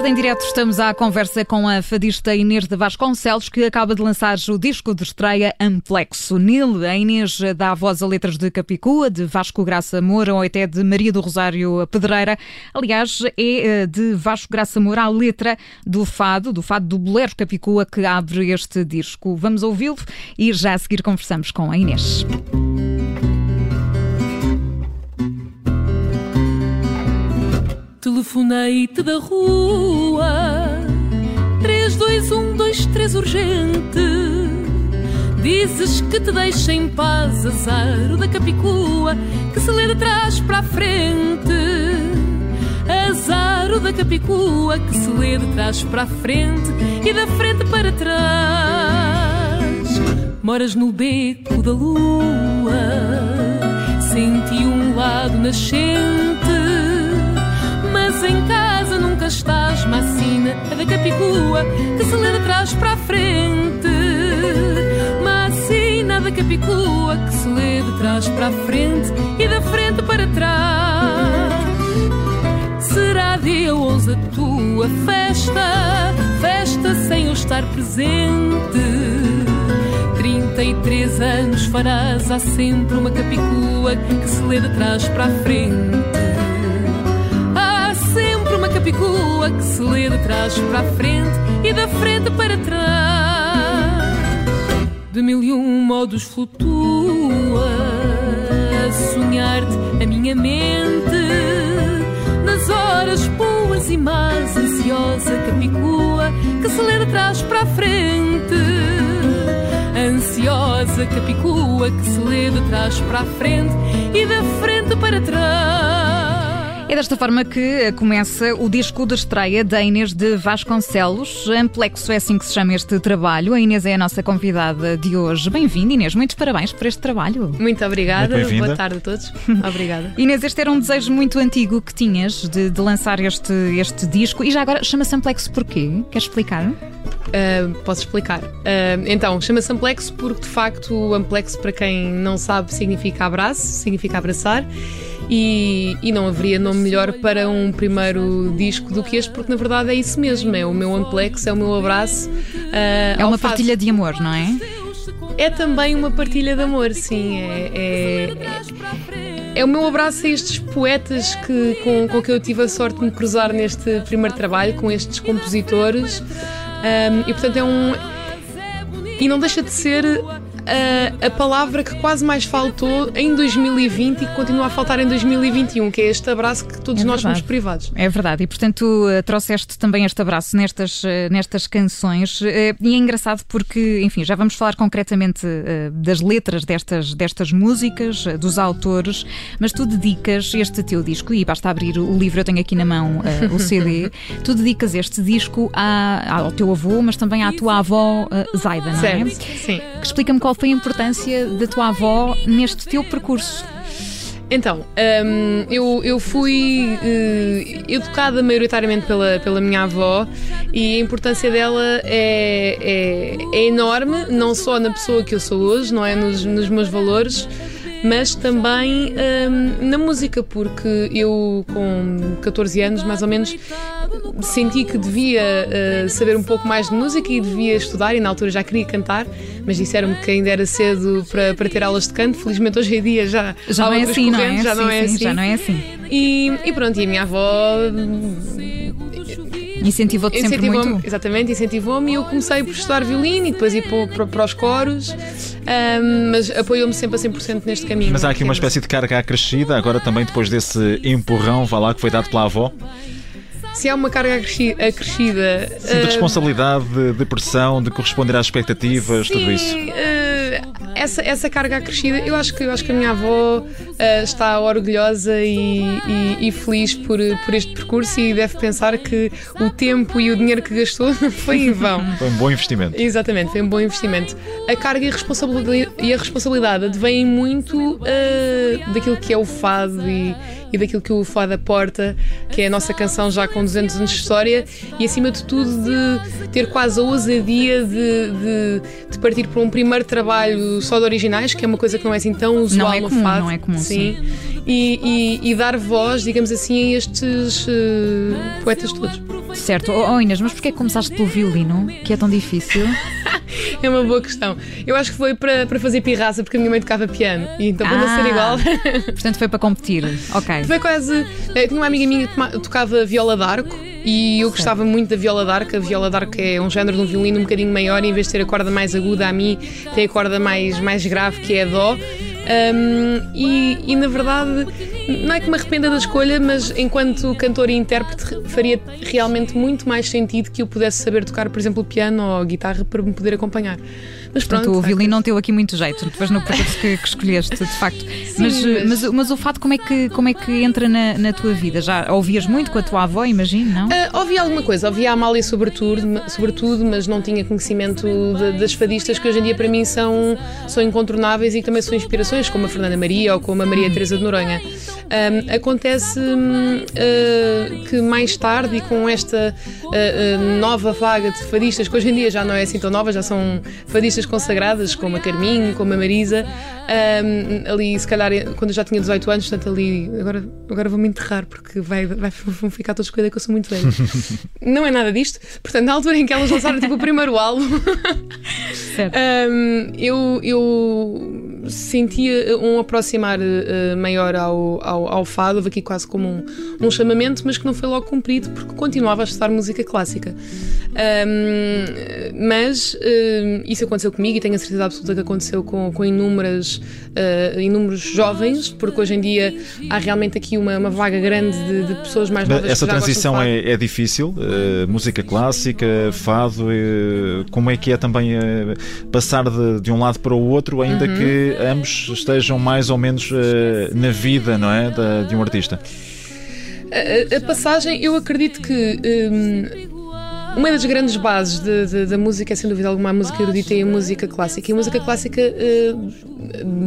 tarde em direto estamos à conversa com a fadista Inês de Vasconcelos, que acaba de lançar o disco de estreia Amplexo. Nele, a Inês dá a voz a letras de Capicua, de Vasco Graça Moura ou até de Maria do Rosário Pedreira. Aliás, é eh, de Vasco Graça Moura a letra do fado, do fado do Bolero Capicua, que abre este disco. Vamos ouvi-lo e já a seguir conversamos com a Inês. Telefonei-te da rua. 32123 urgente. Dizes que te deixa em paz azar da Capicua Que se lê de trás para a frente. Azar da Capicua que se lê de trás para a frente E da frente para trás. Moras no beco da lua Senti um lado nascente em casa nunca estás Macina é da Capicua Que se lê de trás para a frente. Macina da Capicua Que se lê de trás para a frente E da frente para trás. Será dia 11 a tua festa Festa sem eu estar presente. 33 anos farás Há sempre uma Capicua Que se lê de trás para a frente capicua que se lê de trás para a frente e da frente para trás. De mil e um modos flutua a sonhar-te a minha mente. Nas horas boas e más, ansiosa capicua que se lê de trás para a frente. Ansiosa capicua que se lê de trás para a frente e da frente para trás. É desta forma que começa o disco de estreia da Inês de Vasconcelos. Amplexo é assim que se chama este trabalho. A Inês é a nossa convidada de hoje. Bem-vinda, Inês. Muitos parabéns por este trabalho. Muito obrigada. Muito Boa tarde a todos. Obrigada. Inês, este era um desejo muito antigo que tinhas de, de lançar este, este disco. E já agora chama-se Amplexo porquê? Queres explicar? Uh, posso explicar. Uh, então, chama-se Amplexo porque, de facto, o Amplexo, para quem não sabe, significa abraço, significa abraçar e, e não haveria nome melhor para um primeiro disco do que este, porque na verdade é isso mesmo, é o meu Amplex, é o meu abraço. Uh, é uma partilha de amor, não é? É também uma partilha de amor, sim. É, é, é, é o meu abraço a estes poetas que, com, com que eu tive a sorte de me cruzar neste primeiro trabalho, com estes compositores. Um, e portanto é um. E não deixa de ser a, a palavra que quase mais faltou em 2020 e que continua a faltar em 2021, que é este abraço que todos é nós somos privados. É verdade, e portanto eh, trouxeste também este abraço nestas, eh, nestas canções. Eh, e é engraçado porque, enfim, já vamos falar concretamente das letras destas, destas músicas, dos autores, mas tu dedicas este teu disco, e basta abrir o livro, eu tenho aqui na mão o CD, tu dedicas este disco à, ao teu avô, mas também à tua avó Zaida, não é? Certo, sim. Explica-me qual foi a importância da tua avó neste teu percurso? Então, um, eu, eu fui uh, educada maioritariamente pela, pela minha avó e a importância dela é, é, é, enorme, não só na pessoa que eu sou hoje, não é? Nos, nos meus valores, mas também um, na música, porque eu, com 14 anos mais ou menos, senti que devia uh, saber um pouco mais de música e devia estudar, e na altura já queria cantar, mas disseram-me que ainda era cedo para, para ter aulas de canto. Felizmente hoje em dia já, já não é assim, não é? Já, sim, não é sim, assim. já não é assim. E, e pronto, e a minha avó Incentivou-te sempre incentivou muito? Exatamente, incentivou-me e eu comecei por estudar violino e depois ir para, para, para os coros, um, mas apoiou-me sempre a 100% neste caminho. Mas há aqui uma espécie de carga acrescida, agora também depois desse empurrão, vá lá, que foi dado pela avó? se há uma carga acrescida. Sim, de responsabilidade, de, de pressão, de corresponder às expectativas, sim, tudo isso. Uh, essa, essa carga acrescida, eu acho que, eu acho que a minha avó uh, está orgulhosa e, e, e, feliz por, por este percurso e deve pensar que o tempo e o dinheiro que gastou foi em vão. Foi um bom investimento. Exatamente, foi um bom investimento. A carga e a responsabilidade, e a responsabilidade advêm muito uh, daquilo que é o fado e, e daquilo que o Fado aporta, que é a nossa canção já com 200 anos de história e acima de tudo de ter quase a ousadia de, de, de partir para um primeiro trabalho só de originais, que é uma coisa que não é assim tão usual não é no Fado. Não é comum, sim. sim. E, e, e, dar voz, digamos assim, a estes uh, poetas todos. Certo. Oh, oh Inês, mas porquê começaste pelo violino, que é tão difícil? é uma boa questão. Eu acho que foi para, para fazer pirraça, porque a minha mãe tocava piano. E então, para ah, não ser igual. portanto, foi para competir. Ok. Foi quase. Eu eh, tinha uma amiga minha que tocava viola d'arco. E eu gostava muito da viola d'arco. A viola d'arco é um género de um violino um bocadinho maior, e em vez de ter a corda mais aguda, a mim tem a corda mais, mais grave, que é a dó. Um, e, e, na verdade, não é que me arrependa da escolha, mas enquanto cantor e intérprete, faria realmente muito mais sentido que eu pudesse saber tocar, por exemplo, piano ou guitarra para me poder acompanhar. Mas pronto, Portanto, o violino não teve aqui muito jeito, depois no percurso que, que, escolheste, de facto. Sim, mas, mas... mas, mas, o fato, como é que, como é que entra na, na tua vida? Já ouvias muito com a tua avó, imagino, não? Uh, ouvi alguma coisa, ouvia a Amália sobretudo, sobretudo, mas não tinha conhecimento de, das fadistas que hoje em dia para mim são, são incontornáveis e que também são inspirações, como a Fernanda Maria ou como a Maria Teresa de Noronha. Um, acontece uh, que mais tarde e com esta uh, nova vaga de fadistas, que hoje em dia já não é assim tão nova, já são fadistas consagradas, como a Carminho, como a Marisa, um, ali se calhar quando eu já tinha 18 anos, portanto ali, agora, agora vou-me enterrar porque vai, vai, vão ficar todos com a ideia que eu sou muito velha. não é nada disto. Portanto, na altura em que elas lançaram tipo, o primeiro álbum, um, eu, eu sentia um aproximar uh, maior ao, ao, ao, fado, houve aqui quase como um, um, chamamento, mas que não foi logo cumprido porque continuava a estudar música clássica. Um, mas uh, isso aconteceu comigo e tenho a certeza absoluta que aconteceu com, com inúmeras, uh, inúmeros jovens, porque hoje em dia há realmente aqui uma, uma vaga grande de, de pessoas mais novas. Essa transição é, é, difícil? música clássica, fado, como é que é também passar de, de um lado para o outro, ainda uhum. que ambos estejam mais ou menos uh, na vida, não é, da, de um artista? A, a, passagem, eu acredito que um, uma das grandes bases da música é, sem dúvida alguma, a música erudita e a música clássica. E a música clássica uh,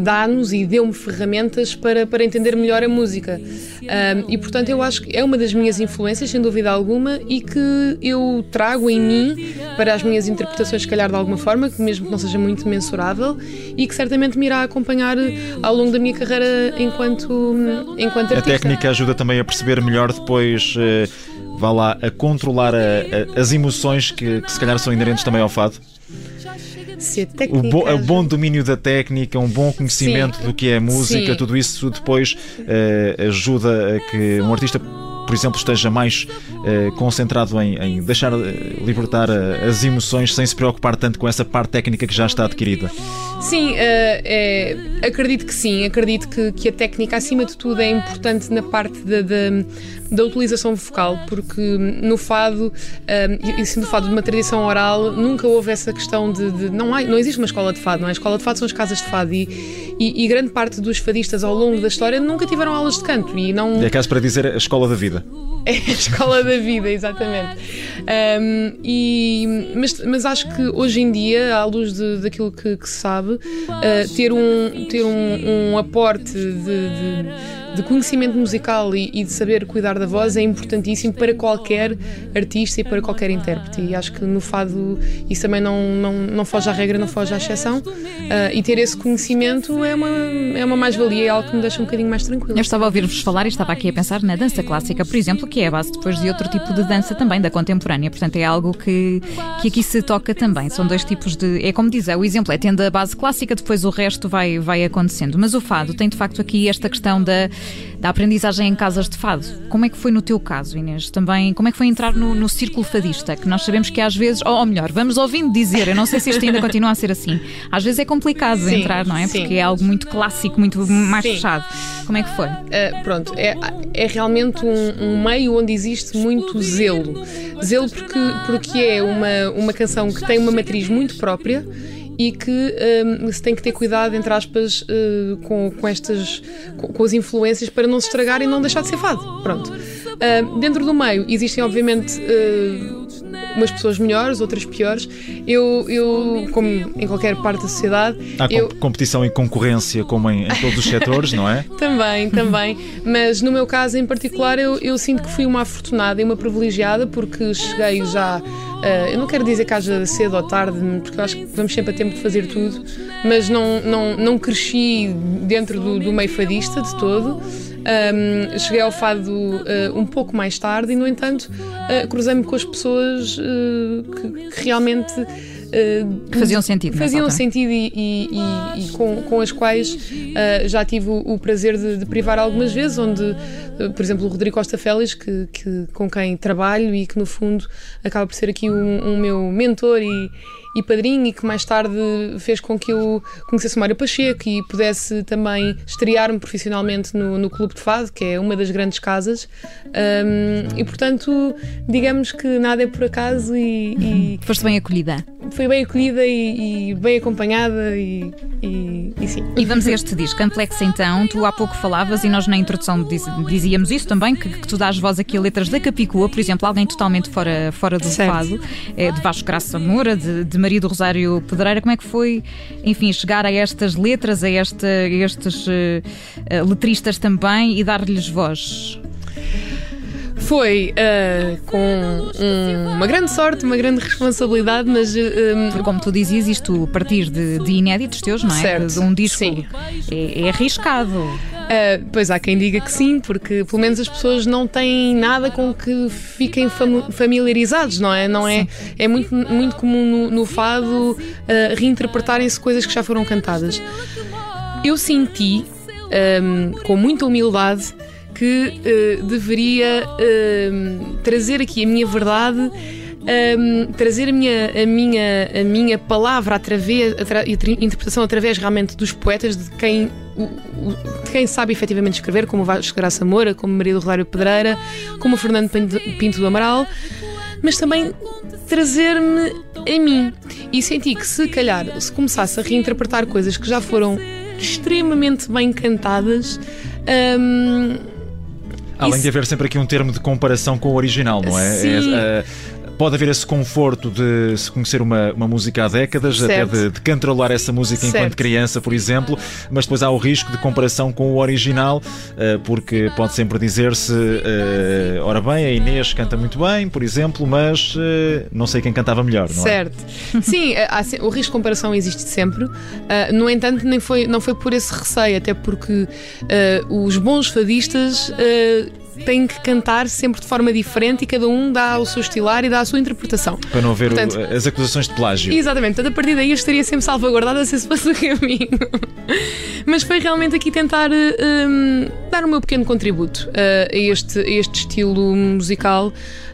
dá-nos e deu-me ferramentas para, para entender melhor a música. Uh, e, portanto, eu acho que é uma das minhas influências, sem dúvida alguma, e que eu trago em mim para as minhas interpretações, se calhar de alguma forma, que mesmo que não seja muito mensurável, e que certamente me irá acompanhar ao longo da minha carreira enquanto, enquanto artista. A técnica ajuda também a perceber melhor depois. Uh vá lá, a controlar a, a, as emoções que, que se calhar são inerentes também ao fado? O, bo, o bom domínio da técnica, um bom conhecimento Sim. do que é música, Sim. tudo isso depois uh, ajuda a que um artista por exemplo, esteja mais uh, concentrado em, em deixar uh, libertar uh, as emoções sem se preocupar tanto com essa parte técnica que já está adquirida? Sim, é, acredito que sim. Acredito que, que, a técnica, acima de tudo, é importante na parte da, da, da utilização vocal, porque no fado, e sendo fado de uma tradição oral, nunca houve essa questão de. de não, há, não existe uma escola de fado, não é? A escola de fado são as casas de fado e, e, e grande parte dos fadistas ao longo da história nunca tiveram aulas de canto. E não... É caso para dizer a escola da vida. É a escola da vida, exatamente. Um, e, mas, mas acho que hoje em dia, à luz de, daquilo que, que se sabe, uh, ter, um, ter um, um aporte de, de de conhecimento musical e, e, de saber cuidar da voz é importantíssimo para qualquer artista e para qualquer intérprete. E acho que no fado isso também não, não, não foge à regra, não foge à exceção. Uh, e ter esse conhecimento é uma, é uma mais-valia, é algo que me deixa um bocadinho mais tranquilo. Eu estava a ouvir-vos falar e estava aqui a pensar na dança clássica, por exemplo, que é a base depois de outro tipo de dança também, da contemporânea. Portanto, é algo que, que aqui se toca também. São dois tipos de. É como diz, é, o exemplo é tendo a base clássica, depois o resto vai, vai acontecendo. Mas o fado tem de facto aqui esta questão da da aprendizagem em casas de fado. Como é que foi no teu caso, Inês? Também, como é que foi entrar no, no círculo fadista? Que nós sabemos que às vezes, ou, ou, melhor, vamos ouvindo dizer, eu não sei se isto ainda continua a ser assim, às vezes é complicado sim, entrar, não é? Sim. Porque é algo muito clássico, muito mais sim. fechado. Como é que foi? Uh, pronto, é, é realmente um, um, meio onde existe muito zelo. Zelo porque, porque é uma, uma canção que tem uma matriz muito própria e que um, se tem que ter cuidado, entre aspas, uh, com, com estas com, com, as influências para não se estragar e não deixar de ser fado. Pronto. Uh, dentro do meio existem, obviamente, uh, umas pessoas melhores, outras piores. Eu, eu como em qualquer parte da sociedade. Há eu... competição e concorrência, como em, em todos os setores, não é? também, também. Mas no meu caso em particular, eu, eu sinto que fui uma afortunada e uma privilegiada porque cheguei já. Uh, eu não quero dizer que haja cedo ou tarde, porque acho que vamos sempre a tempo de fazer tudo, mas não, não, não cresci dentro do, do meio fadista de todo. Um, cheguei ao fado uh, um pouco mais tarde e, no entanto, uh, cruzei-me com as pessoas que, que, realmente. Faziam sentido, faziam sentido e, e, e, e, com, com as quais já tive o, o prazer de, de, privar algumas vezes, onde, por exemplo, o Rodrigo Costa Félix, que, que, com quem trabalho e que no fundo acaba por ser aqui um, um meu mentor e, e padrinho e que mais tarde fez com que eu conhecesse o Mário Pacheco e pudesse também estrear-me profissionalmente no, no Clube de Fado, que é uma das grandes casas. Um, e portanto, digamos que nada é por acaso e. e Foste bem acolhida. Foi bem acolhida e, e bem acompanhada e, e, e, sim. E vamos a este disco, Amplex então. Tu há pouco falavas e nós na introdução diz, dizíamos isso também, que, que, tu dás voz aqui a letras da Capicua, por exemplo, alguém totalmente fora, fora do certo. fado, é, de Vasco Graça Moura, de, de Maria do Rosário Pedreira, como é que foi, enfim, chegar a estas letras, a, esta, a estes uh, letristas também e dar-lhes voz? Foi uh, com um, uma grande sorte, uma grande responsabilidade, mas. Uh, como tu dizias, isto a partir de, de inéditos teus, não é? Certo. De um disco sim. É, é arriscado. Uh, pois há quem diga que sim, porque pelo menos as pessoas não têm nada com que fiquem fam familiarizados, não é? Não é, é muito, muito comum no, no fado uh, reinterpretarem-se coisas que já foram cantadas. Eu senti, um, com muita humildade, que uh, deveria uh, trazer aqui a minha verdade, um, trazer a minha, a, minha, a minha palavra através, a interpretação através realmente dos poetas, de quem, o, o, de quem sabe efetivamente escrever, como Vasco Graça Moura, como Maria do Rosário Pedreira, como Fernando Pinto do Amaral, mas também trazer-me a mim. E senti que se calhar, se começasse a reinterpretar coisas que já foram extremamente bem cantadas, um, Além Isso... de haver sempre aqui um termo de comparação com o original, não é? Sim. É, é, pode haver esse conforto de se conhecer uma, uma música há décadas, certo. até de, de controlar essa música certo. enquanto criança, por exemplo, mas depois há o risco de comparação com o original, eh, porque pode sempre dizer-se: eh, ora bem, a Inês canta muito bem, por exemplo, mas eh, não sei quem cantava melhor, não certo. é? Certo. Sim, o risco de comparação existe sempre. No entanto, nem foi, não foi por esse receio, até porque os bons fadistas têm que cantar sempre de forma diferente e cada um dá o seu estilar e dá a sua interpretação. Para não haver Portanto, o, as acusações de plágio. Exatamente, Portanto, a partir daí eu estaria sempre salvaguardada se esse fosse o caminho. Mas foi realmente aqui tentar um, dar o meu pequeno contributo uh, a, este, a este estilo musical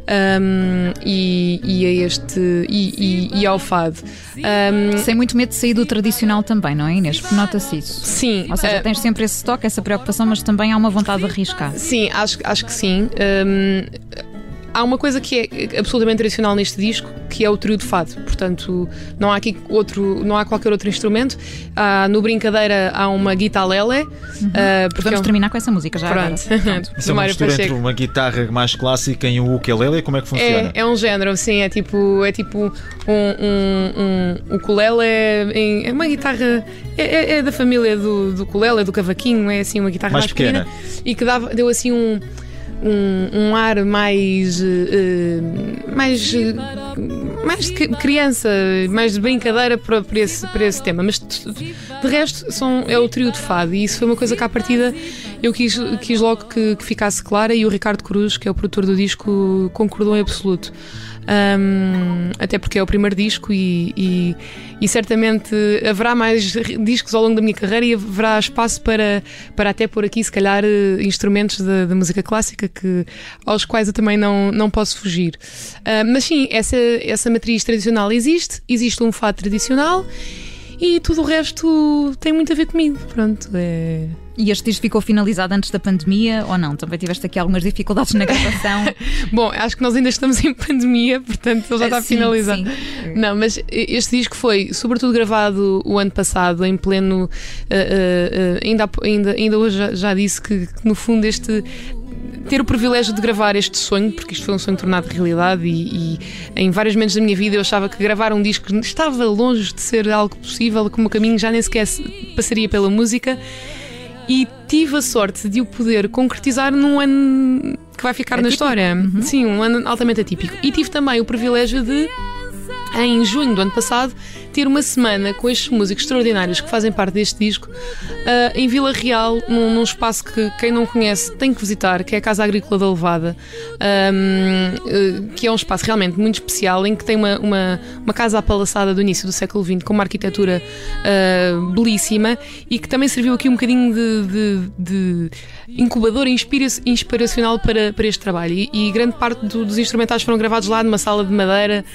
um, e, e, a este e, e, e ao fado. Um, Sem muito medo de sair do tradicional também, não é, Inês? Nota-se isso. Sim. Ou seja, uh, tens sempre esse toque, essa preocupação, mas também há uma vontade de arriscar. Sim, acho, acho que sim. Um, há uma coisa que é absolutamente tradicional neste disco, que é o trio de fado. Portanto, não há aqui outro, não há qualquer outro instrumento. No brincadeira há uma guitarra lele. Uhum. Uh, Vamos é um... terminar com essa música já. Pronto. Pronto. Isso é uma mistura entre uma guitarra mais clássica e um ukulele. Como é que funciona? É, é um género, sim. É tipo, é tipo um, um, um ukulele. É, é uma guitarra. É, é, é, da família do, do ukulele, do cavaquinho. É assim uma guitarra mais, mais pequena. pequena. E que dava, deu assim um um, um ar mais. Uh, mais. Mais de criança, mais de brincadeira para, para, esse, para esse tema. Mas de, resto são, é o trio de fado e isso foi uma coisa que à partida eu quis, quis logo que, que ficasse clara e o Ricardo Cruz, que é o produtor do disco, concordou em absoluto um, até porque é o primeiro disco e, e, e, certamente haverá mais discos ao longo da minha carreira e haverá espaço para, para até pôr aqui, se calhar, instrumentos da, música clássica que, aos quais eu também não, não posso fugir. Uh, mas sim, essa, essa matriz tradicional existe, existe um fado tradicional e tudo o resto tem muito a ver comigo. Pronto, é. E este disco ficou finalizado antes da pandemia ou não? Também tiveste aqui algumas dificuldades na gravação? Bom, acho que nós ainda estamos em pandemia, portanto ele já está sim, finalizado. Sim. Não, mas este disco foi sobretudo gravado o ano passado, em pleno. Uh, uh, ainda, ainda, ainda hoje já, já disse que, que, no fundo este ter o privilégio de gravar este sonho, porque isto foi um sonho tornado realidade e, e, em vários momentos da minha vida eu achava que gravar um disco estava longe de ser algo possível, que o meu caminho já nem sequer passaria pela música. E tive a sorte de o poder concretizar num ano que vai ficar na história. Uhum. Sim, um ano altamente atípico. E tive também o privilégio de em junho do ano passado, ter uma semana com estes músicos extraordinários que fazem parte deste disco uh, em Vila Real, num, num, espaço que quem não conhece tem que visitar, que é a Casa Agrícola da Levada, um, uh, que é um espaço realmente muito especial, em que tem uma, uma, uma casa apalaçada do início do século XX, com uma arquitetura uh, belíssima e que também serviu aqui um bocadinho de, de, de incubador inspiracional para, para este trabalho. E, e grande parte do, dos instrumentais foram gravados lá numa sala de madeira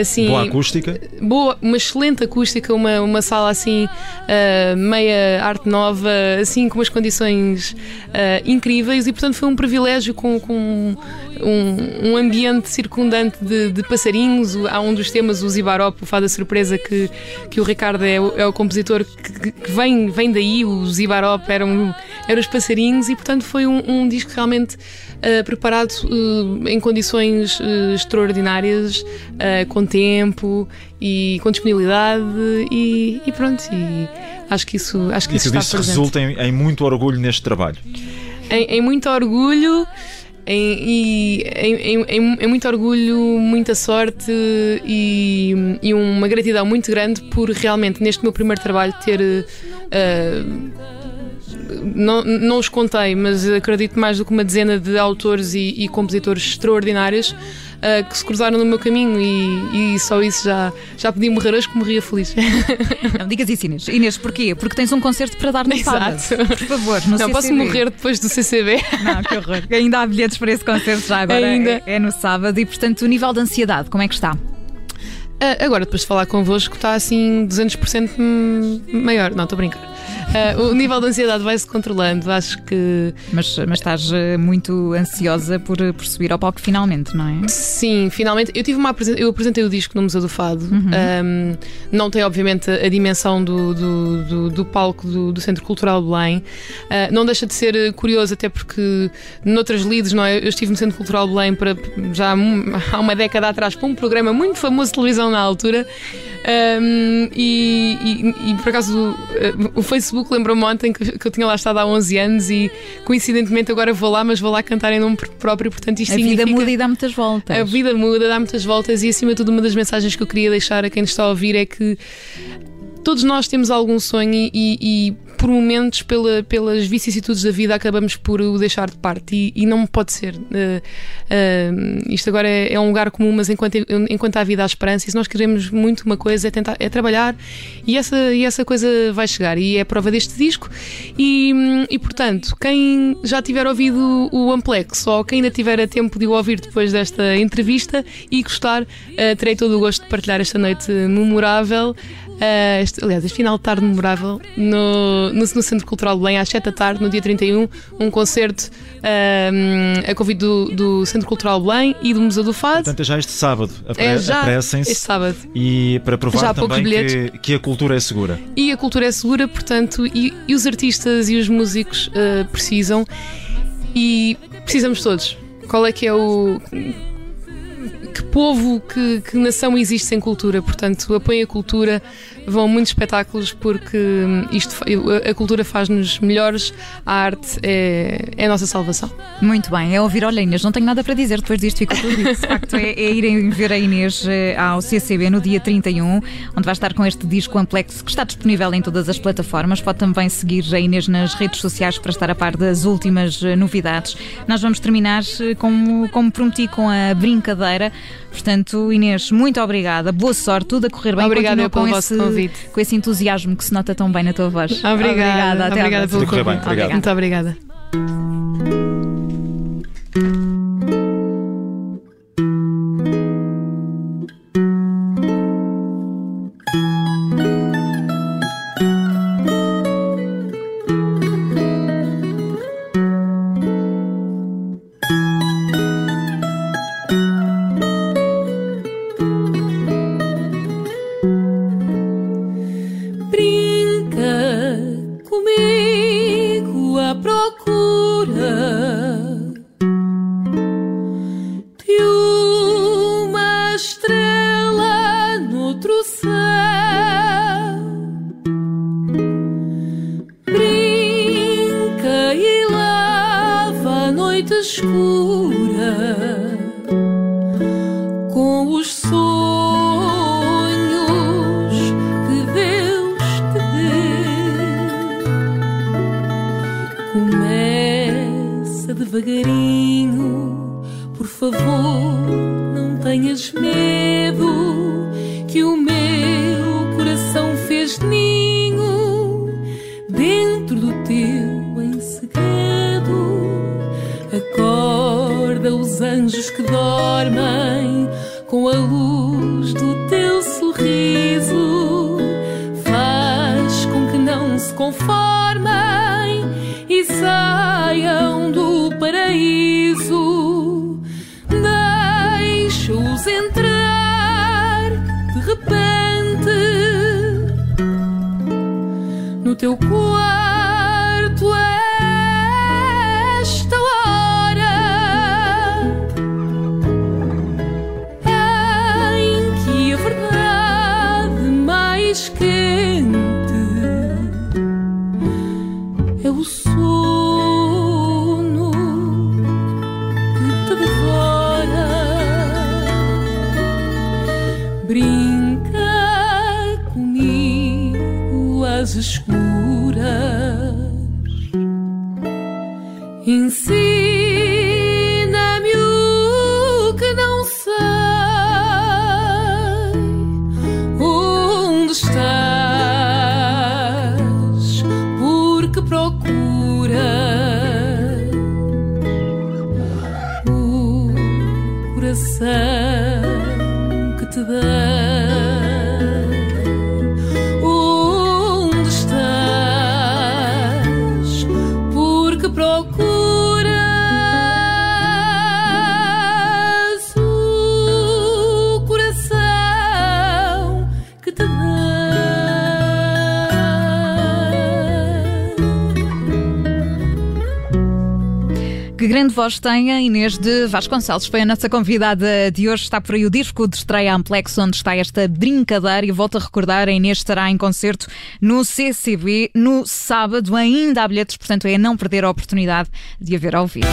assim. Boa acústica? Boa, uma excelente acústica, uma, uma sala assim, uh, meia arte nova, assim, com umas condições uh, incríveis e, portanto, foi um privilégio com, com um, um ambiente circundante de, de, passarinhos. Há um dos temas, o Zibarop, o Fada Surpresa, que, que o Ricardo é o, é o compositor que, que, vem, vem daí. O Zibarop eram, eram os passarinhos e, portanto, foi um, um disco realmente uh, preparado uh, em condições uh, extraordinárias, com tempo e com disponibilidade e, e, pronto. E acho que isso, acho que isso, isso está resulta em, em, muito orgulho neste trabalho. Em, em muito orgulho. Em, e em, em, em, muito orgulho, muita sorte e, e, uma gratidão muito grande por realmente, neste meu primeiro trabalho, ter. Uh, não, não os contei, mas acredito mais do que uma dezena de autores e, e compositores extraordinários uh, que se cruzaram no meu caminho e, e, só isso já, já podia morrer hoje que morria feliz. Não digas isso, Inês. Inês, porquê? Porque tens um concerto para dar no Exato. sábado. Por favor, no Não, CCB. posso morrer depois do CCB. Não, que horror. Ainda há bilhetes para esse concerto já agora. Ainda. É, é no sábado e, portanto, o nível de ansiedade, como é que está? Uh, agora, depois de falar convosco, está assim 200% maior. Não, estou a brincar. Uh, o nível de ansiedade vai-se controlando, acho que. Mas, mas estás eh, muito ansiosa por, eh, por subir ao palco finalmente, não é? Sim, finalmente. Eu tive uma eu apresentei o disco no Museu do Fado. Uhum. Um, não tem, obviamente, a dimensão do, do, do, do palco do, do, Centro Cultural de Belém. Uh, não deixa de ser curioso, até porque noutras lides, não é? Eu estive no Centro Cultural de Belém para, já há uma década atrás para um programa muito famoso de televisão na altura. Um, e, e, e, por acaso o, o Facebook lembrou-me ontem que, que, eu tinha lá estado há 11 anos e coincidentemente agora vou lá, mas vou lá cantar em nome próprio, portanto isto a vida muda e dá muitas voltas. A vida muda, dá muitas voltas e acima de tudo uma das mensagens que eu queria deixar a quem nos está a ouvir é que todos nós temos algum sonho e, e por momentos, pela, pelas vicissitudes da vida, acabamos por o deixar de parte e, e não pode ser. Uh, uh, isto agora é, é, um lugar comum, mas enquanto, enquanto há vida há esperança, e se nós queremos muito uma coisa, é, tentar, é trabalhar e essa, e essa coisa vai chegar. E é a prova deste disco. E, e portanto, quem já tiver ouvido o Amplex ou quem ainda tiver a tempo de o ouvir depois desta entrevista e gostar, uh, terei todo o gosto de partilhar esta noite memorável. Uh, este, aliás, este final de tarde memorável no, no, no, Centro Cultural de Belém, às 7 da tarde, no dia 31, um concerto uh, a convite do, do, Centro Cultural de Belém e do Museu do Fado. Portanto, é já este sábado. Apre é já este sábado. E para provar já também que, que, a cultura é segura. E a cultura é segura, portanto, e, e os artistas e os músicos uh, precisam. E precisamos todos. Qual é que é o que povo, que, que, nação existe sem cultura. Portanto, apoiem a cultura, vão muitos espetáculos porque isto, a cultura faz-nos melhores, a arte é, é, a nossa salvação. Muito bem, é ouvir, olha Inês, não tenho nada para dizer, depois disto fica tudo dito. De facto, é, é irem ver a Inês eh, ao CCB no dia 31, onde vai estar com este disco Amplexo que está disponível em todas as plataformas. Pode também seguir a Inês nas redes sociais para estar a par das últimas eh, novidades. Nós vamos terminar, eh, como, como prometi, com a brincadeira. Portanto, Inês, muito obrigada. Boa sorte, tudo a correr bem. Obrigada com esse, convite. Convite. com esse entusiasmo que se nota tão bem na tua voz. Obrigada. Obrigada, até obrigada pelo convite. Bem, obrigado. Muito obrigada. devagarinho, por favor, não tenhas medo Deixa-os entrar de repente no teu quarto Que grande voz tem a Inês de Vasconcelos. Foi a nossa convidada de hoje. Está por aí o disco de estreia Amplex, onde está esta brincadeira. E volto a recordar: a Inês estará em concerto no CCB no sábado. Ainda há bilhetes, portanto, é não perder a oportunidade de a ver ao vivo.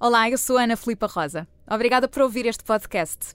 Olá, eu sou Ana Filipa Rosa. Obrigada por ouvir este podcast.